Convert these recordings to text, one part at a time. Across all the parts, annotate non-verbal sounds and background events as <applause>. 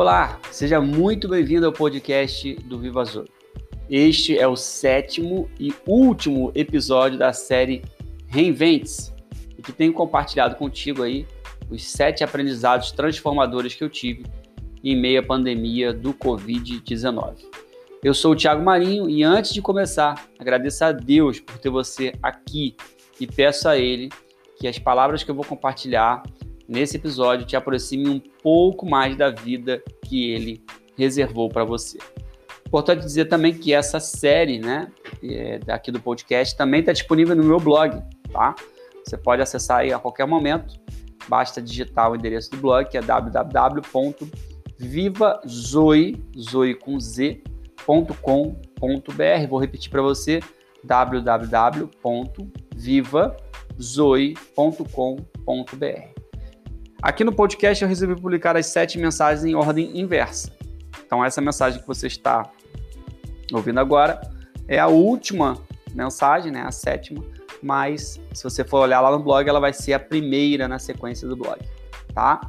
Olá, seja muito bem-vindo ao podcast do Viva Azul. Este é o sétimo e último episódio da série Reinventes, que tenho compartilhado contigo aí os sete aprendizados transformadores que eu tive em meio à pandemia do Covid-19. Eu sou o Thiago Marinho e antes de começar, agradeço a Deus por ter você aqui e peço a Ele que as palavras que eu vou compartilhar nesse episódio te aproxime um pouco mais da vida que ele reservou para você. Importante dizer também que essa série, né, é, aqui do podcast, também está disponível no meu blog, tá? Você pode acessar aí a qualquer momento. Basta digitar o endereço do blog, que é www.vivazoe.com.br. Vou repetir para você, www.vivazoe.com.br. Aqui no podcast eu resolvi publicar as sete mensagens em ordem inversa. Então, essa mensagem que você está ouvindo agora é a última mensagem, né, a sétima, mas se você for olhar lá no blog, ela vai ser a primeira na sequência do blog, tá?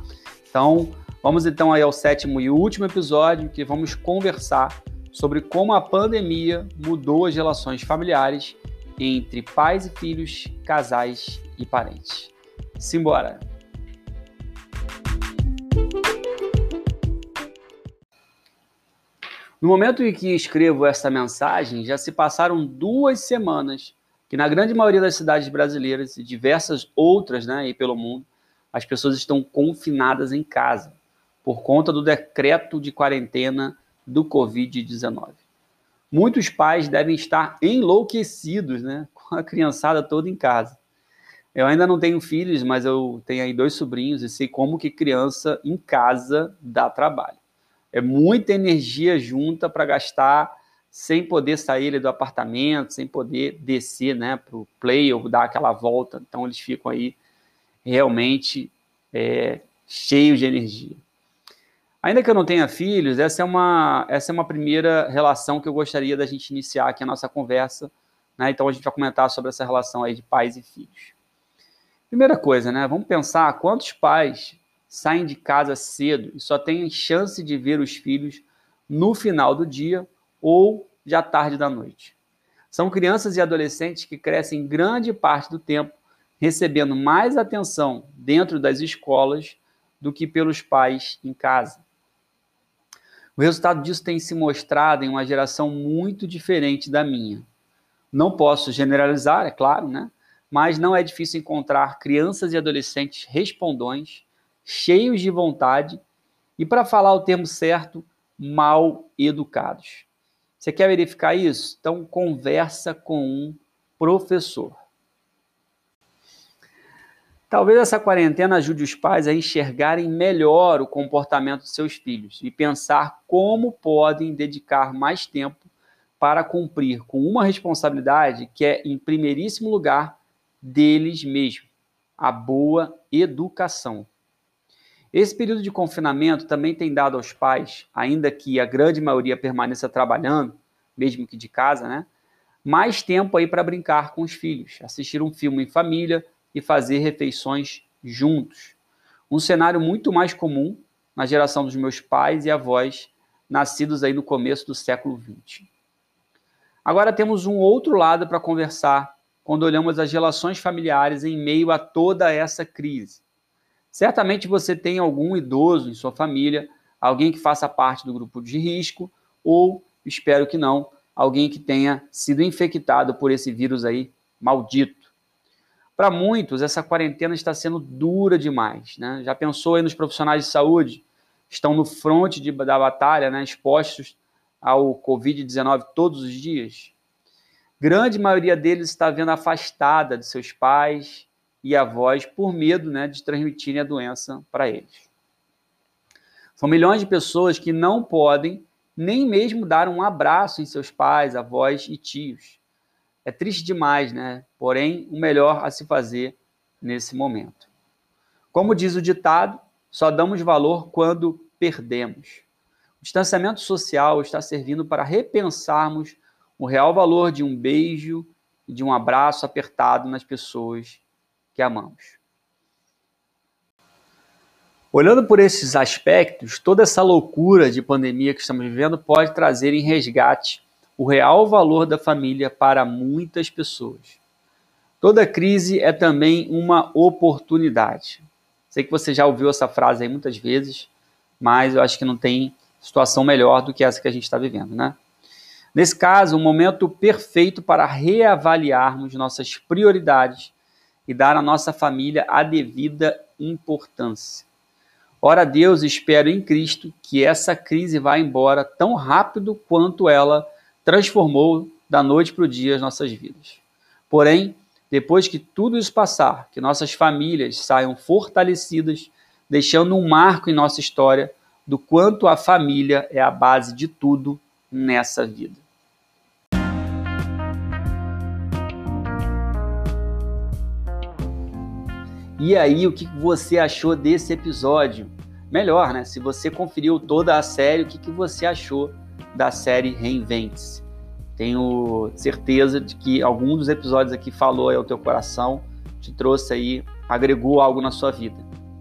Então, vamos então aí ao sétimo e último episódio que vamos conversar sobre como a pandemia mudou as relações familiares entre pais e filhos, casais e parentes. Simbora! No momento em que escrevo essa mensagem, já se passaram duas semanas que, na grande maioria das cidades brasileiras e diversas outras né, aí pelo mundo, as pessoas estão confinadas em casa por conta do decreto de quarentena do Covid-19. Muitos pais devem estar enlouquecidos né, <laughs> com a criançada toda em casa. Eu ainda não tenho filhos, mas eu tenho aí dois sobrinhos e sei como que criança em casa dá trabalho. É muita energia junta para gastar sem poder sair do apartamento, sem poder descer né, para o play ou dar aquela volta. Então eles ficam aí realmente é, cheios de energia. Ainda que eu não tenha filhos, essa é uma, essa é uma primeira relação que eu gostaria da gente iniciar aqui a nossa conversa. Né? Então a gente vai comentar sobre essa relação aí de pais e filhos. Primeira coisa, né? Vamos pensar quantos pais saem de casa cedo e só têm chance de ver os filhos no final do dia ou já tarde da noite. São crianças e adolescentes que crescem grande parte do tempo recebendo mais atenção dentro das escolas do que pelos pais em casa. O resultado disso tem se mostrado em uma geração muito diferente da minha. Não posso generalizar, é claro, né? Mas não é difícil encontrar crianças e adolescentes respondões cheios de vontade e, para falar o termo certo, mal educados. Você quer verificar isso? Então, conversa com um professor. Talvez essa quarentena ajude os pais a enxergarem melhor o comportamento de seus filhos e pensar como podem dedicar mais tempo para cumprir com uma responsabilidade que é, em primeiríssimo lugar, deles mesmos: a boa educação. Esse período de confinamento também tem dado aos pais, ainda que a grande maioria permaneça trabalhando, mesmo que de casa, né? Mais tempo aí para brincar com os filhos, assistir um filme em família e fazer refeições juntos. Um cenário muito mais comum na geração dos meus pais e avós, nascidos aí no começo do século XX. Agora temos um outro lado para conversar quando olhamos as relações familiares em meio a toda essa crise. Certamente você tem algum idoso em sua família, alguém que faça parte do grupo de risco, ou, espero que não, alguém que tenha sido infectado por esse vírus aí maldito. Para muitos, essa quarentena está sendo dura demais. Né? Já pensou aí nos profissionais de saúde? Estão no fronte da batalha, né? expostos ao Covid-19 todos os dias? Grande maioria deles está vendo afastada de seus pais, e avós por medo né, de transmitirem a doença para eles. São milhões de pessoas que não podem nem mesmo dar um abraço em seus pais, avós e tios. É triste demais, né? Porém, o melhor a se fazer nesse momento. Como diz o ditado, só damos valor quando perdemos. O distanciamento social está servindo para repensarmos o real valor de um beijo e de um abraço apertado nas pessoas que amamos. Olhando por esses aspectos, toda essa loucura de pandemia que estamos vivendo pode trazer em resgate o real valor da família para muitas pessoas. Toda crise é também uma oportunidade. Sei que você já ouviu essa frase aí muitas vezes, mas eu acho que não tem situação melhor do que essa que a gente está vivendo, né? Nesse caso, um momento perfeito para reavaliarmos nossas prioridades e dar à nossa família a devida importância. Ora Deus, espero em Cristo que essa crise vá embora tão rápido quanto ela transformou da noite para o dia as nossas vidas. Porém, depois que tudo isso passar, que nossas famílias saiam fortalecidas, deixando um marco em nossa história do quanto a família é a base de tudo nessa vida. E aí, o que você achou desse episódio? Melhor, né? Se você conferiu toda a série, o que você achou da série Reinvente-se? Tenho certeza de que algum dos episódios aqui falou ao teu coração, te trouxe aí, agregou algo na sua vida.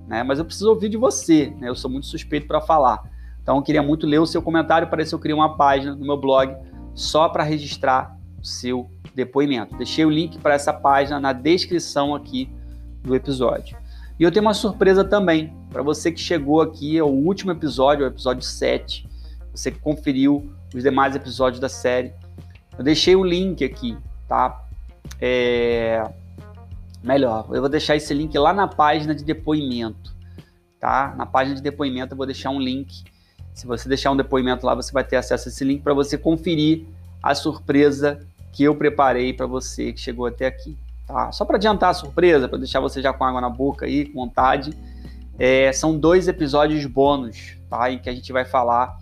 Né? Mas eu preciso ouvir de você, né? Eu sou muito suspeito para falar. Então, eu queria muito ler o seu comentário para se eu crio uma página no meu blog só para registrar o seu depoimento. Deixei o link para essa página na descrição aqui do episódio. E eu tenho uma surpresa também para você que chegou aqui ao último episódio, o episódio 7, você que conferiu os demais episódios da série. Eu deixei o link aqui, tá? É... Melhor, eu vou deixar esse link lá na página de depoimento, tá? Na página de depoimento eu vou deixar um link. Se você deixar um depoimento lá, você vai ter acesso a esse link para você conferir a surpresa que eu preparei para você que chegou até aqui. Tá? Só para adiantar a surpresa, para deixar você já com água na boca aí, com vontade, é, são dois episódios bônus, tá? Em que a gente vai falar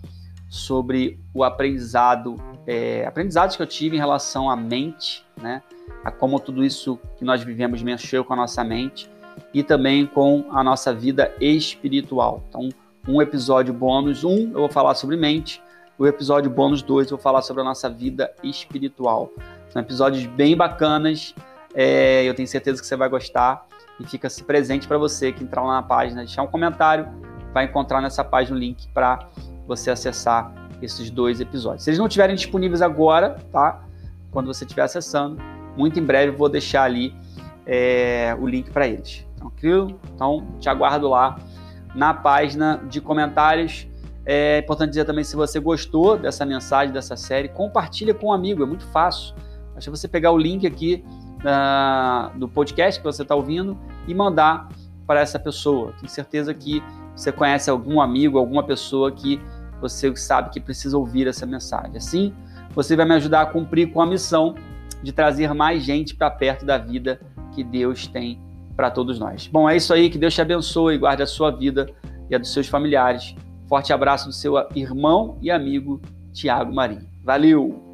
sobre o aprendizado, é, aprendizados que eu tive em relação à mente, né? A como tudo isso que nós vivemos mexeu com a nossa mente e também com a nossa vida espiritual. Então, um episódio bônus um eu vou falar sobre mente, o episódio bônus dois eu vou falar sobre a nossa vida espiritual. São episódios bem bacanas é, eu tenho certeza que você vai gostar e fica-se presente para você que entrar lá na página, deixar um comentário, vai encontrar nessa página o link para você acessar esses dois episódios. Se eles não estiverem disponíveis agora, tá? Quando você estiver acessando, muito em breve vou deixar ali é, o link para eles. Tranquilo? Então, te aguardo lá na página de comentários. É importante dizer também se você gostou dessa mensagem, dessa série, compartilha com um amigo, é muito fácil. Basta você pegar o link aqui do podcast que você está ouvindo e mandar para essa pessoa. Tenho certeza que você conhece algum amigo, alguma pessoa que você sabe que precisa ouvir essa mensagem. Assim, você vai me ajudar a cumprir com a missão de trazer mais gente para perto da vida que Deus tem para todos nós. Bom, é isso aí, que Deus te abençoe e guarde a sua vida e a dos seus familiares. Forte abraço do seu irmão e amigo Tiago Marinho. Valeu!